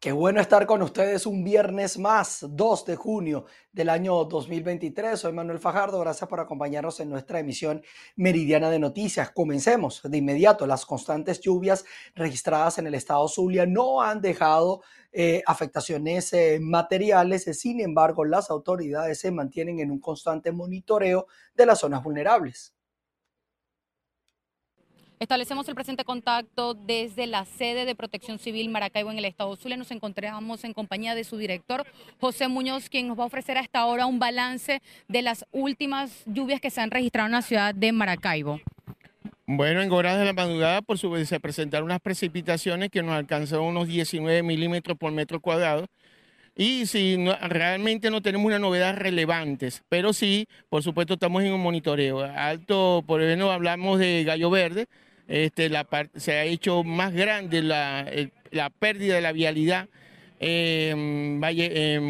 Qué bueno estar con ustedes un viernes más, 2 de junio del año 2023. Soy Manuel Fajardo, gracias por acompañarnos en nuestra emisión meridiana de noticias. Comencemos de inmediato. Las constantes lluvias registradas en el estado Zulia no han dejado eh, afectaciones eh, materiales, sin embargo las autoridades se mantienen en un constante monitoreo de las zonas vulnerables. Establecemos el presente contacto desde la sede de Protección Civil Maracaibo en el Estado Zulia. Nos encontramos en compañía de su director, José Muñoz, quien nos va a ofrecer hasta ahora un balance de las últimas lluvias que se han registrado en la ciudad de Maracaibo. Bueno, en horas de la madrugada, por su vez, se presentaron unas precipitaciones que nos alcanzaron unos 19 milímetros por metro cuadrado. Y si realmente no tenemos una novedad relevantes, pero sí, por supuesto, estamos en un monitoreo. Alto, por ejemplo, hablamos de Gallo Verde, este, la se ha hecho más grande la, pérdida de la vialidad en Valle,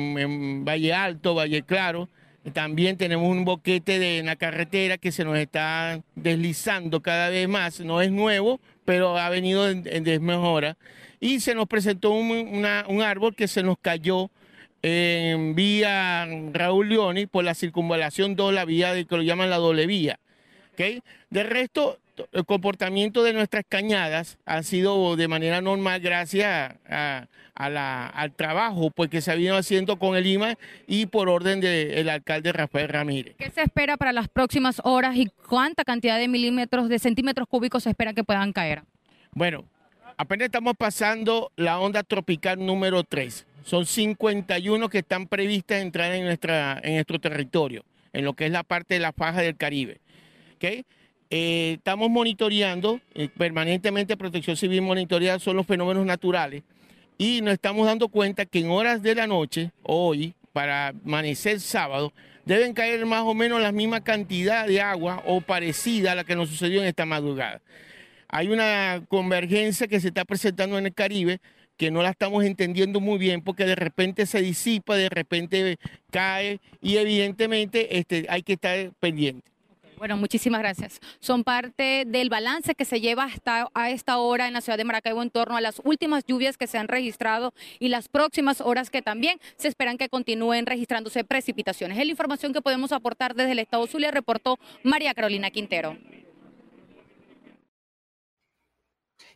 Valle Alto, Valle Claro. También tenemos un boquete de la carretera que se nos está deslizando cada vez más. No es nuevo, pero ha venido en, desmejora. Y se nos presentó un, árbol que se nos cayó en vía Raúl Leoni por la circunvalación 2, la vía de que lo llaman la doble vía. ¿Okay? De resto, el comportamiento de nuestras cañadas ha sido de manera normal gracias al trabajo pues, que se ha venido haciendo con el IMA y por orden del alcalde Rafael Ramírez. ¿Qué se espera para las próximas horas y cuánta cantidad de milímetros, de centímetros cúbicos se espera que puedan caer? Bueno, apenas estamos pasando la onda tropical número 3. Son 51 que están previstas entrar en, nuestra, en nuestro territorio, en lo que es la parte de la faja del Caribe. ¿Okay? Eh, estamos monitoreando, eh, permanentemente Protección Civil monitorea son los fenómenos naturales y nos estamos dando cuenta que en horas de la noche, hoy, para amanecer sábado, deben caer más o menos la misma cantidad de agua o parecida a la que nos sucedió en esta madrugada. Hay una convergencia que se está presentando en el Caribe que no la estamos entendiendo muy bien porque de repente se disipa, de repente cae y evidentemente este, hay que estar pendiente. Bueno, muchísimas gracias. Son parte del balance que se lleva hasta a esta hora en la ciudad de Maracaibo en torno a las últimas lluvias que se han registrado y las próximas horas que también se esperan que continúen registrándose precipitaciones. Es la información que podemos aportar desde el Estado Zulia, reportó María Carolina Quintero.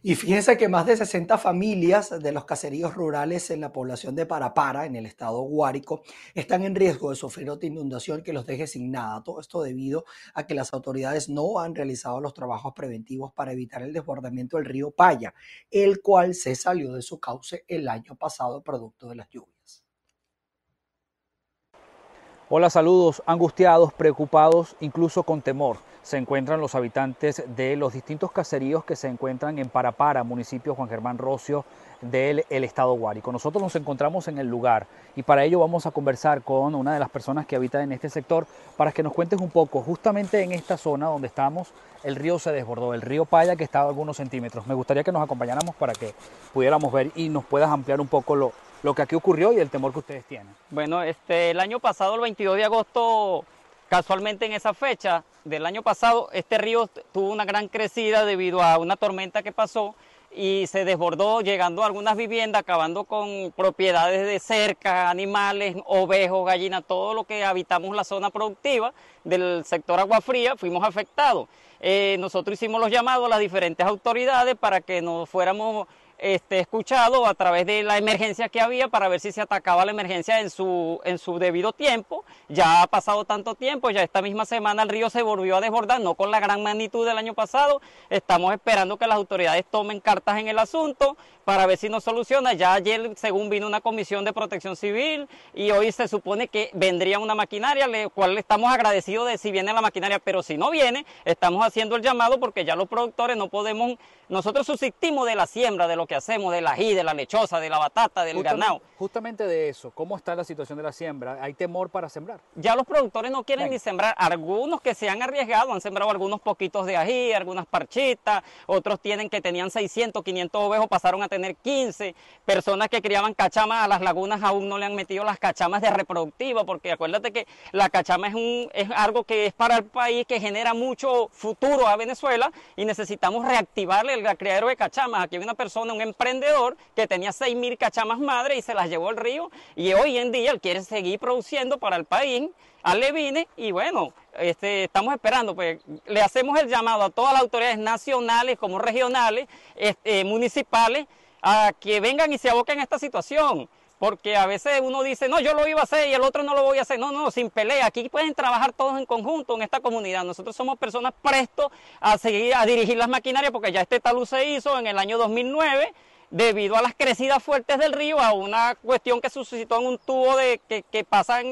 Y fíjense que más de 60 familias de los caseríos rurales en la población de Parapara, en el estado Guárico, están en riesgo de sufrir otra inundación que los deje sin nada. Todo esto debido a que las autoridades no han realizado los trabajos preventivos para evitar el desbordamiento del río Paya, el cual se salió de su cauce el año pasado producto de las lluvias. Hola, saludos, angustiados, preocupados, incluso con temor se encuentran los habitantes de los distintos caseríos que se encuentran en Parapara, municipio Juan Germán Rocio del estado Guárico. Nosotros nos encontramos en el lugar y para ello vamos a conversar con una de las personas que habita en este sector para que nos cuentes un poco. Justamente en esta zona donde estamos, el río se desbordó, el río Paya que estaba a algunos centímetros. Me gustaría que nos acompañáramos para que pudiéramos ver y nos puedas ampliar un poco lo, lo que aquí ocurrió y el temor que ustedes tienen. Bueno, este, el año pasado, el 22 de agosto, Casualmente en esa fecha del año pasado, este río tuvo una gran crecida debido a una tormenta que pasó y se desbordó llegando a algunas viviendas, acabando con propiedades de cerca, animales, ovejos, gallinas, todo lo que habitamos la zona productiva del sector agua fría, fuimos afectados. Eh, nosotros hicimos los llamados a las diferentes autoridades para que nos fuéramos este, escuchado a través de la emergencia que había para ver si se atacaba la emergencia en su, en su debido tiempo. Ya ha pasado tanto tiempo, ya esta misma semana el río se volvió a desbordar, no con la gran magnitud del año pasado. Estamos esperando que las autoridades tomen cartas en el asunto para ver si nos soluciona. Ya ayer, según vino una comisión de protección civil y hoy se supone que vendría una maquinaria, le cual estamos agradecidos de si viene la maquinaria, pero si no viene, estamos haciendo el llamado porque ya los productores no podemos, nosotros subsistimos de la siembra, de lo que hacemos, del ají, de la lechosa, de la batata, del ganado. Justamente de eso, ¿cómo está la situación de la siembra? ¿Hay temor para sembrar? Ya los productores no quieren ni sembrar, algunos que se han arriesgado han sembrado algunos poquitos de ají, algunas parchitas, otros tienen que tenían 600, 500 ovejos, pasaron a tener 15, personas que criaban cachamas a las lagunas aún no le han metido las cachamas de reproductiva, porque acuérdate que la cachama es, un, es algo que es para el país, que genera mucho futuro a Venezuela y necesitamos reactivarle el criadero de cachamas. Aquí hay una persona, un emprendedor que tenía 6.000 cachamas madre y se las llevó al río y hoy en día él quiere seguir produciendo para el país, alevines y bueno, este, estamos esperando, pues le hacemos el llamado a todas las autoridades nacionales como regionales, este, municipales, a que vengan y se aboquen a esta situación. Porque a veces uno dice, no, yo lo iba a hacer y el otro no lo voy a hacer. No, no, sin pelea. Aquí pueden trabajar todos en conjunto en esta comunidad. Nosotros somos personas prestos a seguir, a dirigir las maquinarias porque ya este talud se hizo en el año 2009 debido a las crecidas fuertes del río, a una cuestión que suscitó en un tubo de, que, que,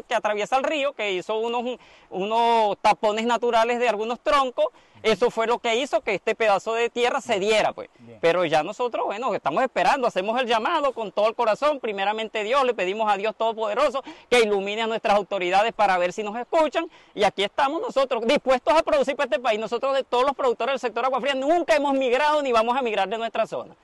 que atraviesa el río, que hizo unos, unos tapones naturales de algunos troncos. Eso fue lo que hizo que este pedazo de tierra se diera, pues. Pero ya nosotros, bueno, estamos esperando, hacemos el llamado con todo el corazón. Primeramente Dios, le pedimos a Dios Todopoderoso que ilumine a nuestras autoridades para ver si nos escuchan. Y aquí estamos nosotros, dispuestos a producir para este país. Nosotros de todos los productores del sector aguafría nunca hemos migrado ni vamos a migrar de nuestra zona.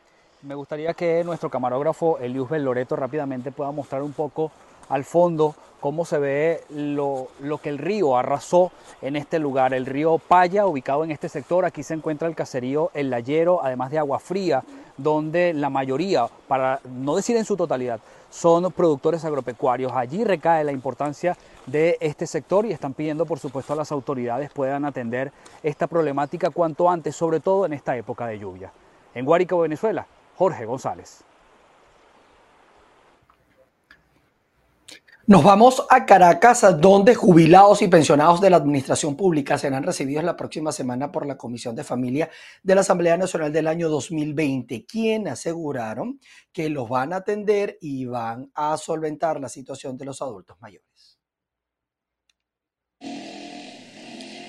Me gustaría que nuestro camarógrafo Elius Loreto rápidamente pueda mostrar un poco al fondo cómo se ve lo, lo, que el río arrasó en este lugar. El río Paya, ubicado en este sector, aquí se encuentra el caserío El Layero, además de Agua Fría, donde la mayoría, para no decir en su totalidad, son productores agropecuarios. Allí recae la importancia de este sector y están pidiendo, por supuesto, a las autoridades puedan atender esta problemática cuanto antes, sobre todo en esta época de lluvia. En Guárico, Venezuela, Jorge González. Nos vamos a Caracas, donde jubilados y pensionados de la Administración Pública serán recibidos la próxima semana por la Comisión de Familia de la Asamblea Nacional del año 2020, quien aseguraron que los van a atender y van a solventar la situación de los adultos mayores.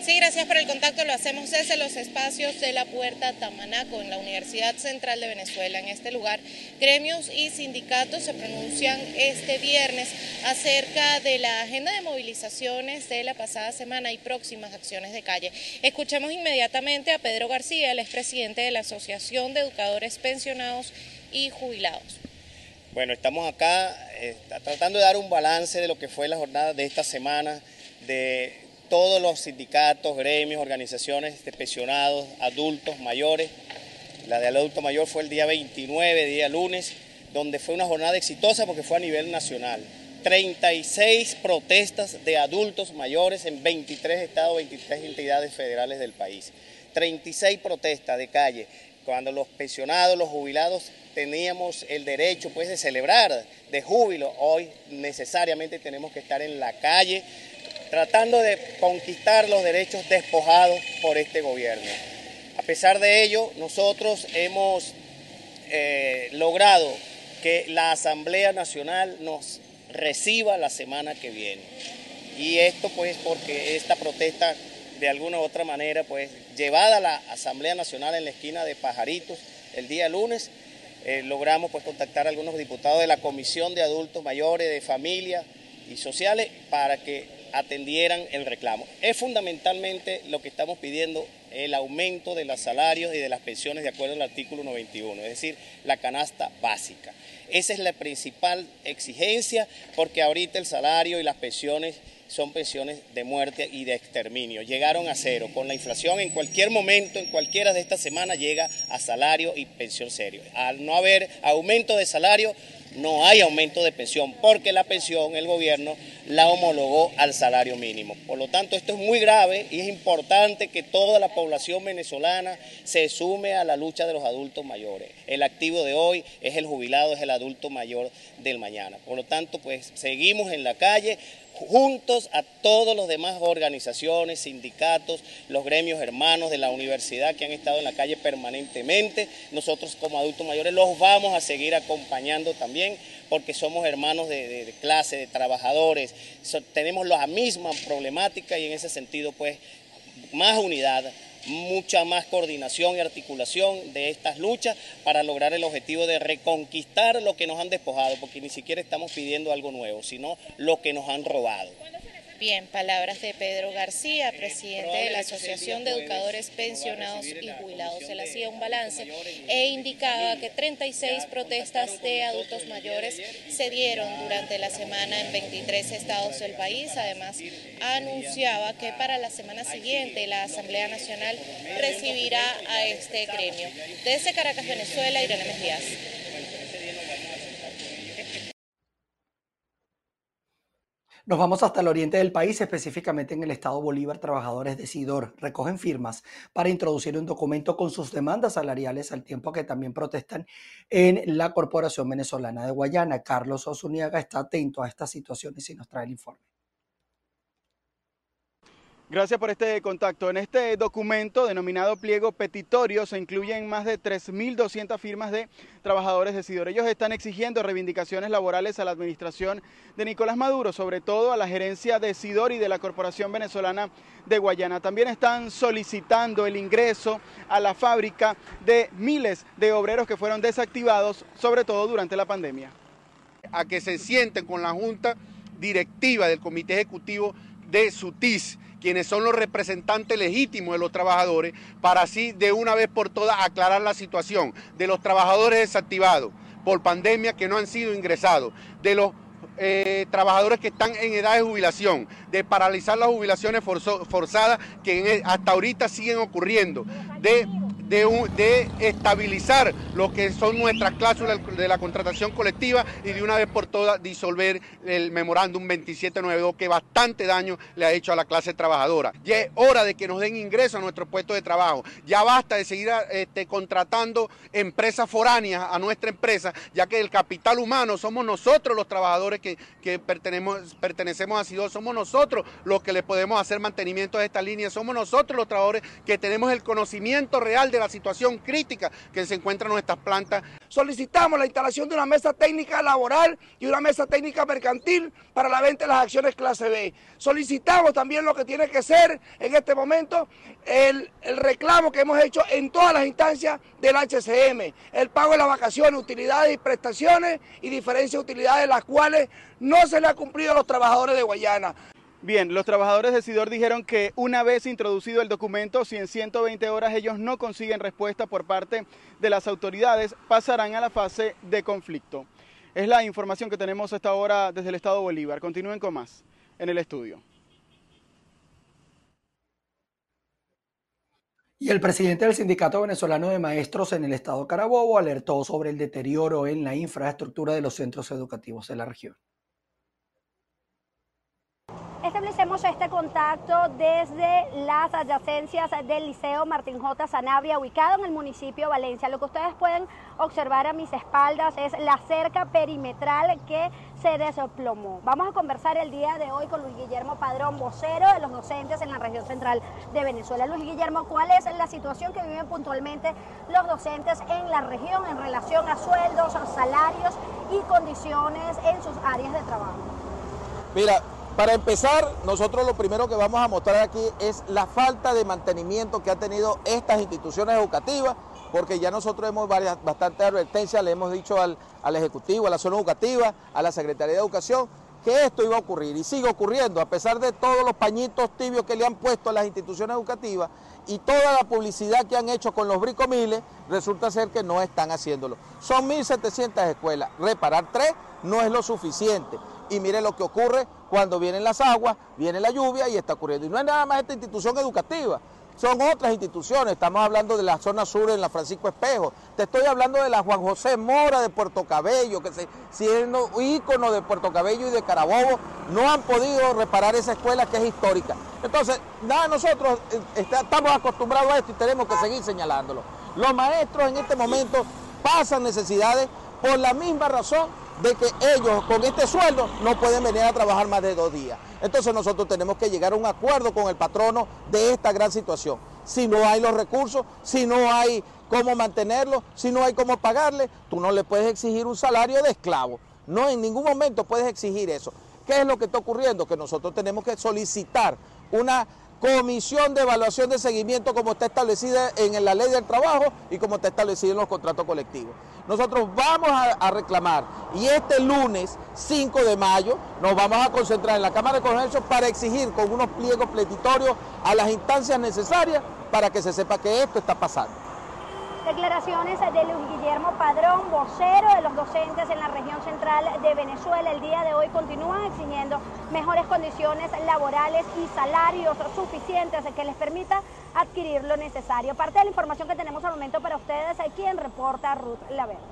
Sí, gracias por el contacto. Lo hacemos desde los espacios de la Puerta Tamanaco en la Universidad Central de Venezuela. En este lugar, gremios y sindicatos se pronuncian este viernes acerca de la agenda de movilizaciones de la pasada semana y próximas acciones de calle. Escuchemos inmediatamente a Pedro García, el expresidente de la Asociación de Educadores Pensionados y Jubilados. Bueno, estamos acá eh, tratando de dar un balance de lo que fue la jornada de esta semana, de todos los sindicatos, gremios, organizaciones de pensionados, adultos, mayores. La del adulto mayor fue el día 29, día lunes, donde fue una jornada exitosa porque fue a nivel nacional. 36 protestas de adultos mayores en 23 estados, 23 entidades federales del país. 36 protestas de calle, cuando los pensionados, los jubilados teníamos el derecho pues de celebrar de júbilo, hoy necesariamente tenemos que estar en la calle tratando de conquistar los derechos despojados por este gobierno. A pesar de ello, nosotros hemos eh, logrado que la Asamblea Nacional nos reciba la semana que viene. Y esto pues porque esta protesta de alguna u otra manera pues llevada a la Asamblea Nacional en la esquina de Pajaritos el día lunes, eh, logramos pues contactar a algunos diputados de la Comisión de Adultos Mayores, de Familia y Sociales para que atendieran el reclamo. Es fundamentalmente lo que estamos pidiendo el aumento de los salarios y de las pensiones de acuerdo al artículo 91, es decir, la canasta básica. Esa es la principal exigencia porque ahorita el salario y las pensiones son pensiones de muerte y de exterminio. Llegaron a cero. Con la inflación en cualquier momento, en cualquiera de estas semanas, llega a salario y pensión serio. Al no haber aumento de salario, no hay aumento de pensión, porque la pensión el gobierno la homologó al salario mínimo. Por lo tanto, esto es muy grave y es importante que toda la población venezolana se sume a la lucha de los adultos mayores. El activo de hoy es el jubilado, es el adulto mayor del mañana. Por lo tanto, pues seguimos en la calle juntos a todos los demás organizaciones, sindicatos, los gremios hermanos de la universidad que han estado en la calle permanentemente. Nosotros como adultos mayores los vamos a seguir acompañando también porque somos hermanos de, clase, de trabajadores, tenemos la misma problemática y en ese sentido pues más unidad, mucha más coordinación y articulación de estas luchas para lograr el objetivo de reconquistar lo que nos han despojado, porque ni siquiera estamos pidiendo algo nuevo, sino lo que nos han robado. ¿Cuándo se Bien, palabras de Pedro García, presidente de la Asociación de Educadores Pensionados y Jubilados. Él hacía un balance e indicaba que 36 protestas de adultos mayores se dieron durante la semana en 23 estados del país. Además, anunciaba que para la semana siguiente la Asamblea Nacional recibirá a este gremio. Desde Caracas, Venezuela, Irene Mejías. Nos vamos hasta el oriente del país, específicamente en el estado Bolívar. Trabajadores de Sidor recogen firmas para introducir un documento con sus demandas salariales al tiempo que también protestan en la Corporación Venezolana de Guayana. Carlos Osuniaga está atento a estas situaciones y nos trae el informe. Gracias por este contacto. En este documento denominado pliego petitorio se incluyen más de 3.200 firmas de trabajadores de Sidor. Ellos están exigiendo reivindicaciones laborales a la administración de Nicolás Maduro, sobre todo a la gerencia de Sidor y de la Corporación Venezolana de Guayana. También están solicitando el ingreso a la fábrica de miles de obreros que fueron desactivados, sobre todo durante la pandemia. A que se sienten con la Junta Directiva del Comité Ejecutivo de SUTIS quienes son los representantes legítimos de los trabajadores, para así de una vez por todas aclarar la situación de los trabajadores desactivados por pandemia que no han sido ingresados, de los eh, trabajadores que están en edad de jubilación, de paralizar las jubilaciones forzadas que hasta ahorita siguen ocurriendo, de de, estabilizar lo que son nuestras cláusulas de la contratación colectiva y de una vez por todas disolver el memorándum 2792 que bastante daño le ha hecho a la clase trabajadora. Ya es hora de que nos den ingreso a nuestros puestos de trabajo. Ya basta de seguir este, contratando empresas foráneas a nuestra empresa, ya que el capital humano somos nosotros los trabajadores que, pertenecemos, pertenecemos a SIDO, somos nosotros los que le podemos hacer mantenimiento a esta línea, somos nosotros los trabajadores que tenemos el conocimiento real de la situación crítica que se encuentra en nuestras plantas. Solicitamos la instalación de una mesa técnica laboral y una mesa técnica mercantil para la venta de las acciones clase B. Solicitamos también lo que tiene que ser en este momento el, el reclamo que hemos hecho en todas las instancias del HCM, el pago de las vacaciones, utilidades y prestaciones y diferencias de utilidades las cuales no se le ha cumplido a los trabajadores de Guayana. Bien, los trabajadores de Sidor dijeron que una vez introducido el documento, si en 120 horas ellos no consiguen respuesta por parte de las autoridades, pasarán a la fase de conflicto. Es la información que tenemos hasta ahora desde el Estado Bolívar. Continúen con más en el estudio. Y el presidente del Sindicato Venezolano de Maestros en el Estado Carabobo alertó sobre el deterioro en la infraestructura de los centros educativos de la región. Establecemos este contacto desde las adyacencias del Liceo Martín J. Sanabria, ubicado en el municipio de Valencia. Lo que ustedes pueden observar a mis espaldas es la cerca perimetral que se desplomó. Vamos a conversar el día de hoy con Luis Guillermo Padrón, vocero de los docentes en la región central de Venezuela. Luis Guillermo, ¿cuál es la situación que viven puntualmente los docentes en la región en relación a sueldos, salarios y condiciones en sus áreas de trabajo? Mira, para empezar, nosotros lo primero que vamos a mostrar aquí es la falta de mantenimiento que han tenido estas instituciones educativas, porque ya nosotros hemos varias, bastante advertencias, le hemos dicho al, al Ejecutivo, a la zona educativa, a la Secretaría de Educación, que esto iba a ocurrir y sigue ocurriendo, a pesar de todos los pañitos tibios que le han puesto a las instituciones educativas y toda la publicidad que han hecho con los bricomiles, resulta ser que no están haciéndolo. Son 1.700 escuelas, reparar tres no es lo suficiente y mire lo que ocurre cuando vienen las aguas, viene la lluvia y está ocurriendo. Y no es nada más esta institución educativa, son otras instituciones. Estamos hablando de la zona sur en la Francisco Espejo. Te estoy hablando de la Juan José Mora de Puerto Cabello, que siendo ícono de Puerto Cabello y de Carabobo, no han podido reparar esa escuela que es histórica. Entonces, nada, nosotros eh, estamos acostumbrados a esto y tenemos que seguir señalándolo. Los maestros en este momento pasan necesidades por la misma razón de que ellos con este sueldo no pueden venir a trabajar más de dos días. Entonces nosotros tenemos que llegar a un acuerdo con el patrono de esta gran situación. Si no hay los recursos, si no hay cómo mantenerlo, si no hay cómo pagarle, tú no le puedes exigir un salario de esclavo. No, en ningún momento puedes exigir eso. ¿Qué es lo que está ocurriendo? Que nosotros tenemos que solicitar una comisión de evaluación de seguimiento como está establecida en la ley del trabajo y como está establecido en los contratos colectivos. Nosotros vamos a, reclamar y este lunes 5 de mayo nos vamos a concentrar en la Cámara de Comercio para exigir con unos pliegos pletitorios a las instancias necesarias para que se sepa que esto está pasando. Declaraciones de Luis Guillermo Padrón, vocero de los docentes en la región central de Venezuela. El día de hoy continúan exigiendo mejores condiciones laborales y salarios suficientes que les permita adquirir lo necesario. Parte de la información que tenemos al momento para ustedes, hay quien reporta Ruth Laverde.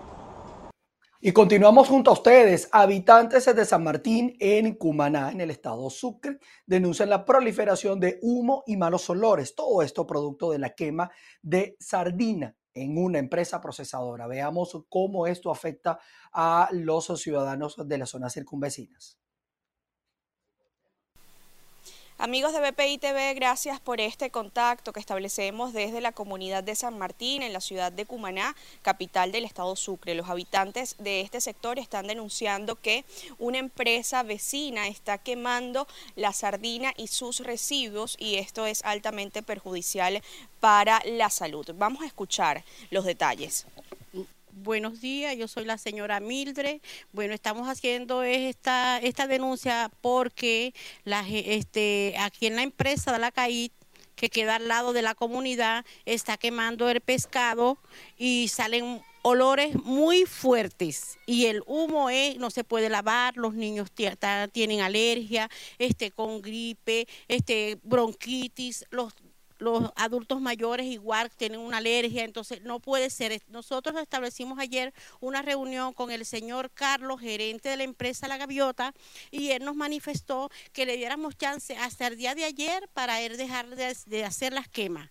Y continuamos junto a ustedes. Habitantes de San Martín en Cumaná, en el estado Sucre, denuncian la proliferación de humo y malos olores. Todo esto producto de la quema de sardina en una empresa procesadora. Veamos cómo esto afecta a los ciudadanos de las zonas circunvecinas. Amigos de BPI TV, gracias por este contacto que establecemos desde la comunidad de San Martín, en la ciudad de Cumaná, capital del estado Sucre. Los habitantes de este sector están denunciando que una empresa vecina está quemando la sardina y sus residuos y esto es altamente perjudicial para la salud. Vamos a escuchar los detalles. Buenos días, yo soy la señora Mildred. Bueno, estamos haciendo esta, esta denuncia porque la, este, aquí en la empresa de la CAIT, que queda al lado de la comunidad, está quemando el pescado y salen olores muy fuertes y el humo es, no se puede lavar, los niños tienen alergia, este, con gripe, este, bronquitis, los los adultos mayores igual tienen una alergia, entonces no puede ser. Nosotros establecimos ayer una reunión con el señor Carlos, gerente de la empresa La Gaviota, y él nos manifestó que le diéramos chance hasta el día de ayer para él dejar de, hacer las quemas.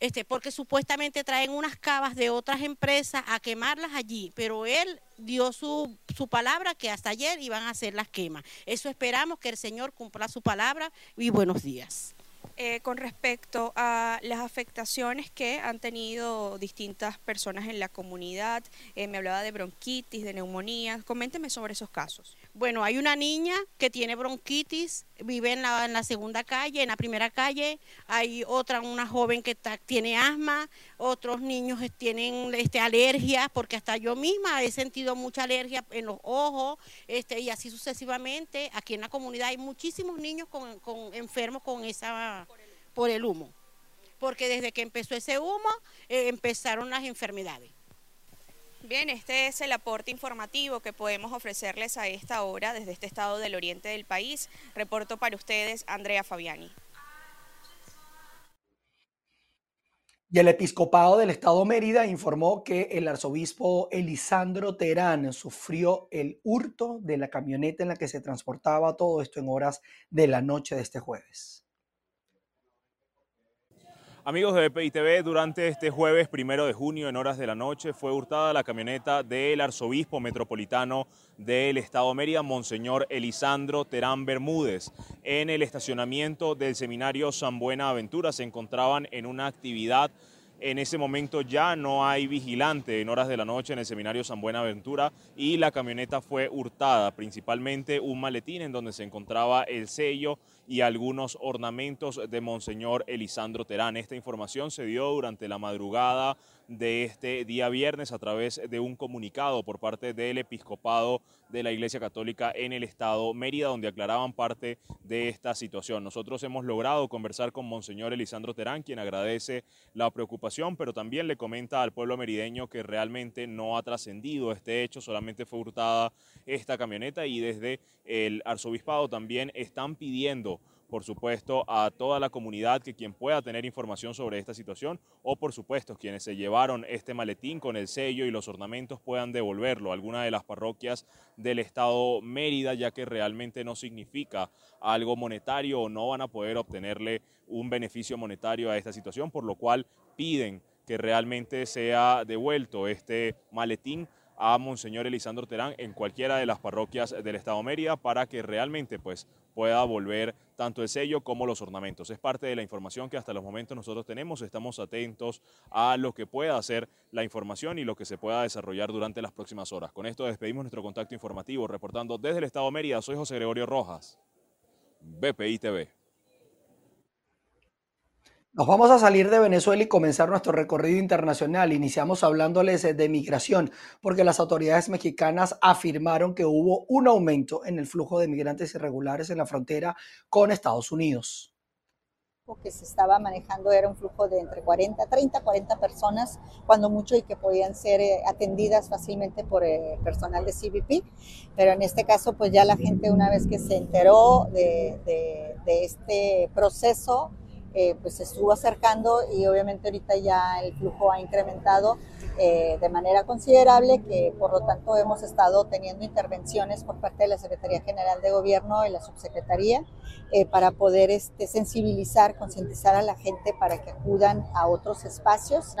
Este, porque supuestamente traen unas cavas de otras empresas a quemarlas allí, pero él dio su, su palabra que hasta ayer iban a hacer las quemas. Eso esperamos que el Señor cumpla su palabra y buenos días. Eh, con respecto a las afectaciones que han tenido distintas personas en la comunidad. Eh, me hablaba de bronquitis, de neumonía. Coménteme sobre esos casos. Bueno, hay una niña que tiene bronquitis, vive en la, en la segunda calle, en la primera calle. Hay otra, una joven que tiene asma. Otros niños tienen este, alergia, porque hasta yo misma he sentido mucha alergia en los ojos, este, y así sucesivamente. Aquí en la comunidad hay muchísimos niños con, con enfermos con esa por el humo. Porque desde que empezó ese humo eh, empezaron las enfermedades. Bien, este es el aporte informativo que podemos ofrecerles a esta hora desde este estado del oriente del país. Reporto para ustedes Andrea Fabiani. Y el episcopado del estado Mérida informó que el arzobispo Elisandro Terán sufrió el hurto de la camioneta en la que se transportaba todo esto en horas de la noche de este jueves. Amigos de BPI TV, durante este jueves primero de junio en horas de la noche fue hurtada la camioneta del arzobispo metropolitano del Estado Mérida, Monseñor Elisandro Terán Bermúdez. En el estacionamiento del seminario San Buenaventura se encontraban en una actividad. En ese momento ya no hay vigilante. En horas de la noche en el seminario San Buenaventura y la camioneta fue hurtada, principalmente un maletín en donde se encontraba el sello y algunos ornamentos de Monseñor Elisandro Terán. Esta información se dio durante la madrugada de este día viernes a través de un comunicado por parte del episcopado de la Iglesia Católica en el estado Mérida, donde aclaraban parte de esta situación. Nosotros hemos logrado conversar con Monseñor Elisandro Terán, quien agradece la preocupación, pero también le comenta al pueblo merideño que realmente no ha trascendido este hecho, solamente fue hurtada esta camioneta y desde el arzobispado también están pidiendo por supuesto, a toda la comunidad que quien pueda tener información sobre esta situación o, por supuesto, quienes se llevaron este maletín con el sello y los ornamentos puedan devolverlo a alguna de las parroquias del estado Mérida, ya que realmente no significa algo monetario o no van a poder obtenerle un beneficio monetario a esta situación, por lo cual piden que realmente sea devuelto este maletín a Monseñor Elisandro Terán en cualquiera de las parroquias del Estado Mérida para que realmente pues pueda volver tanto el sello como los ornamentos. Es parte de la información que hasta los momentos nosotros tenemos. Estamos atentos a lo que pueda hacer la información y lo que se pueda desarrollar durante las próximas horas. Con esto despedimos nuestro contacto informativo. Reportando desde el Estado Mérida, soy José Gregorio Rojas, BPI TV. Nos vamos a salir de Venezuela y comenzar nuestro recorrido internacional. Iniciamos hablándoles de migración, porque las autoridades mexicanas afirmaron que hubo un aumento en el flujo de migrantes irregulares en la frontera con Estados Unidos que se estaba manejando era un flujo de entre 40, 30, 40 personas, cuando mucho, y que podían ser eh, atendidas fácilmente por eh, personal de CBP. Pero en este caso, pues ya la gente una vez que se enteró de, de este proceso, eh, pues se estuvo acercando y obviamente ahorita ya el flujo ha incrementado eh, de manera considerable, que por lo tanto hemos estado teniendo intervenciones por parte de la Secretaría General de Gobierno y la Subsecretaría eh, para poder este, sensibilizar, concientizar a la gente para que acudan a otros espacios,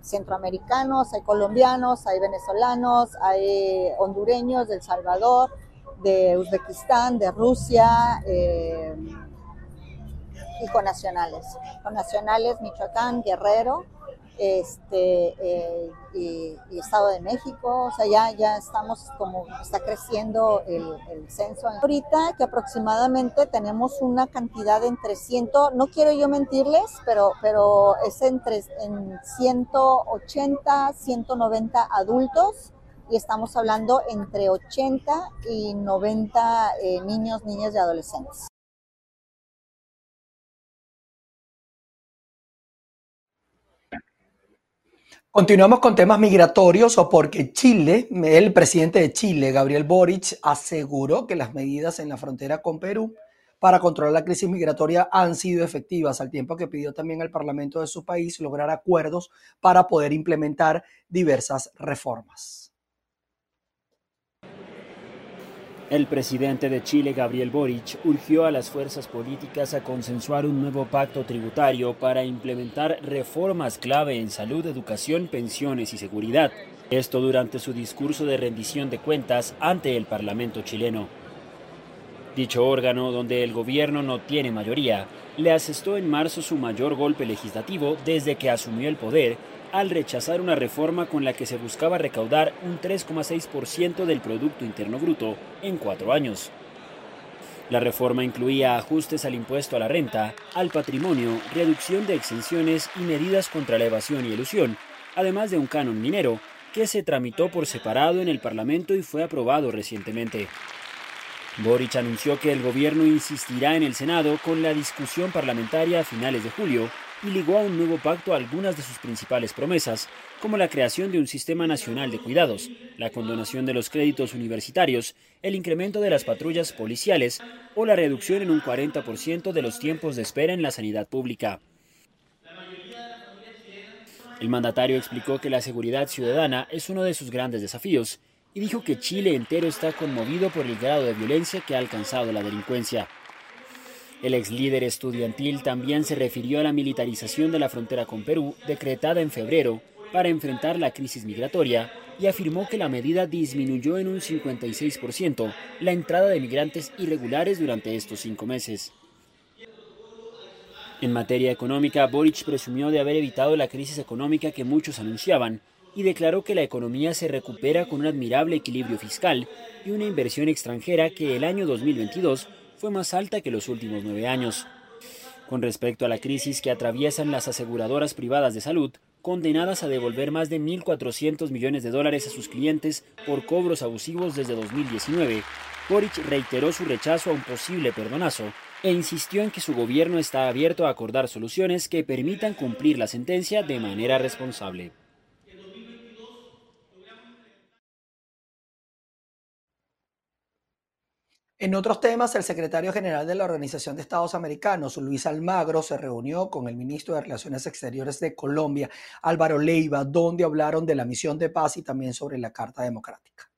centroamericanos, hay colombianos, hay venezolanos, hay hondureños, del Salvador, de Uzbekistán, de Rusia y con nacionales. Con nacionales Michoacán, Guerrero, este, eh, y, Estado de México, o sea, ya, ya estamos como, está creciendo el, censo. Ahorita que aproximadamente tenemos una cantidad de entre 100, no quiero yo mentirles, pero, pero es entre en 180, 190 adultos y estamos hablando entre 80 y 90 eh, niños, niñas y adolescentes. Continuamos con temas migratorios o porque Chile, el presidente de Chile, Gabriel Boric, aseguró que las medidas en la frontera con Perú para controlar la crisis migratoria han sido efectivas, al tiempo que pidió también al Parlamento de su país lograr acuerdos para poder implementar diversas reformas. El presidente de Chile, Gabriel Boric, urgió a las fuerzas políticas a consensuar un nuevo pacto tributario para implementar reformas clave en salud, educación, pensiones y seguridad. Esto durante su discurso de rendición de cuentas ante el Parlamento chileno. Dicho órgano, donde el gobierno no tiene mayoría, le asestó en marzo su mayor golpe legislativo desde que asumió el poder al rechazar una reforma con la que se buscaba recaudar un 3,6% del Producto Interno Bruto en cuatro años. La reforma incluía ajustes al impuesto a la renta, al patrimonio, reducción de exenciones y medidas contra la evasión y elusión, además de un canon minero que se tramitó por separado en el Parlamento y fue aprobado recientemente. Boric anunció que el gobierno insistirá en el Senado con la discusión parlamentaria a finales de julio y ligó a un nuevo pacto algunas de sus principales promesas, como la creación de un sistema nacional de cuidados, la condonación de los créditos universitarios, el incremento de las patrullas policiales o la reducción en un 40% de los tiempos de espera en la sanidad pública. El mandatario explicó que la seguridad ciudadana es uno de sus grandes desafíos y dijo que Chile entero está conmovido por el grado de violencia que ha alcanzado la delincuencia. El ex líder estudiantil también se refirió a la militarización de la frontera con Perú, decretada en febrero, para enfrentar la crisis migratoria, y afirmó que la medida disminuyó en un 56% la entrada de migrantes irregulares durante estos cinco meses. En materia económica, Boric presumió de haber evitado la crisis económica que muchos anunciaban y declaró que la economía se recupera con un admirable equilibrio fiscal y una inversión extranjera que el año 2022 fue más alta que los últimos nueve años. Con respecto a la crisis que atraviesan las aseguradoras privadas de salud, condenadas a devolver más de 1.400 millones de dólares a sus clientes por cobros abusivos desde 2019, Boric reiteró su rechazo a un posible perdonazo e insistió en que su gobierno está abierto a acordar soluciones que permitan cumplir la sentencia de manera responsable. En otros temas, el secretario general de la Organización de Estados Americanos, Luis Almagro, se reunió con el ministro de Relaciones Exteriores de Colombia, Álvaro Leiva, donde hablaron de la misión de paz y también sobre la Carta Democrática.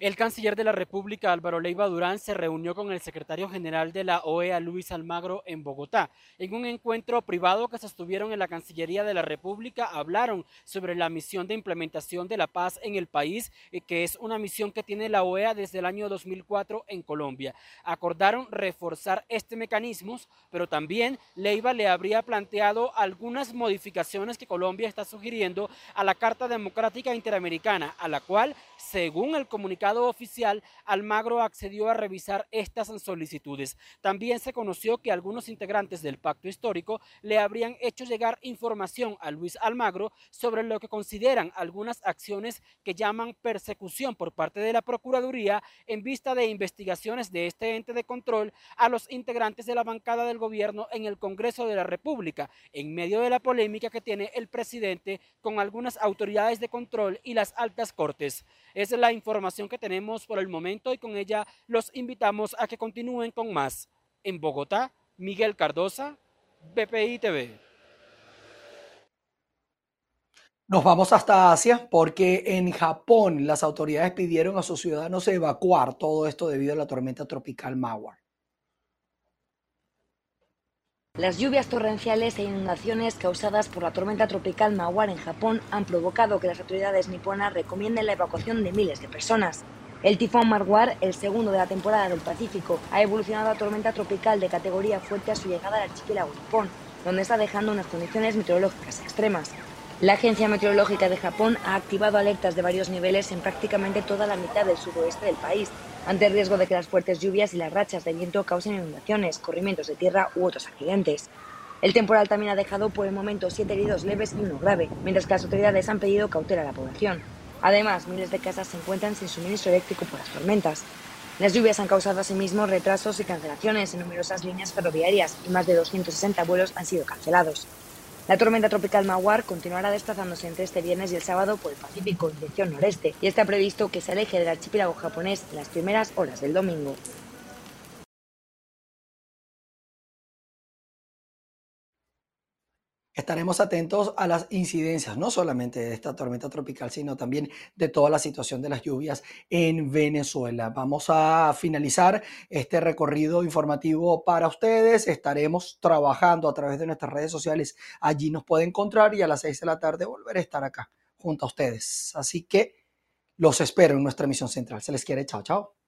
El canciller de la República, Álvaro Leiva Durán, se reunió con el secretario general de la OEA, Luis Almagro, en Bogotá. En un encuentro privado que sostuvieron en la Cancillería de la República, hablaron sobre la misión de implementación de la paz en el país, eh, que es una misión que tiene la OEA desde el año 2004 en Colombia. Acordaron reforzar este mecanismo, pero también Leiva le habría planteado algunas modificaciones que Colombia está sugiriendo a la Carta Democrática Interamericana, a la cual Según el comunicado oficial, Almagro accedió a revisar estas solicitudes. También se conoció que algunos integrantes del pacto histórico le habrían hecho llegar información a Luis Almagro sobre lo que consideran algunas acciones que llaman persecución por parte de la Procuraduría en vista de investigaciones de este ente de control a los integrantes de la bancada del gobierno en el Congreso de la República, en medio de la polémica que tiene el presidente con algunas autoridades de control y las altas cortes. Esa es la información que tenemos por el momento y con ella los invitamos a que continúen con más. En Bogotá, Miguel Cardosa, BPI TV. Nos vamos hasta Asia porque en Japón las autoridades pidieron a sus ciudadanos evacuar todo esto debido a la tormenta tropical Mawar. Las lluvias torrenciales e inundaciones causadas por la tormenta tropical Mawar en Japón han provocado que las autoridades niponas recomienden la evacuación de miles de personas. El tifón Marwar, el segundo de la temporada del Pacífico, ha evolucionado a tormenta tropical de categoría fuerte a su llegada al archipiélago nipón, donde está dejando unas condiciones meteorológicas extremas. La Agencia Meteorológica de Japón ha activado alertas de varios niveles en prácticamente toda la mitad del suroeste del país, ante el riesgo de que las fuertes lluvias y las rachas de viento causen inundaciones, corrimientos de tierra u otros accidentes. El temporal también ha dejado por el momento siete heridos leves y uno grave, mientras que las autoridades han pedido cautela a la población. Además, miles de casas se encuentran sin suministro eléctrico por las tormentas. Las lluvias han causado asimismo retrasos y cancelaciones en numerosas líneas ferroviarias y más de 260 vuelos han sido cancelados. La tormenta tropical Mawar continuará desplazándose entre este viernes y el sábado por el Pacífico en dirección noreste y está previsto que se aleje del archipiélago japonés en las primeras horas del domingo. Estaremos atentos a las incidencias, no solamente de esta tormenta tropical, sino también de toda la situación de las lluvias en Venezuela. Vamos a finalizar este recorrido informativo para ustedes. Estaremos trabajando a través de nuestras redes sociales. Allí nos pueden encontrar y a las seis de la tarde volver a estar acá junto a ustedes. Así que los espero en nuestra emisión central. Se les quiere. Chao, chao.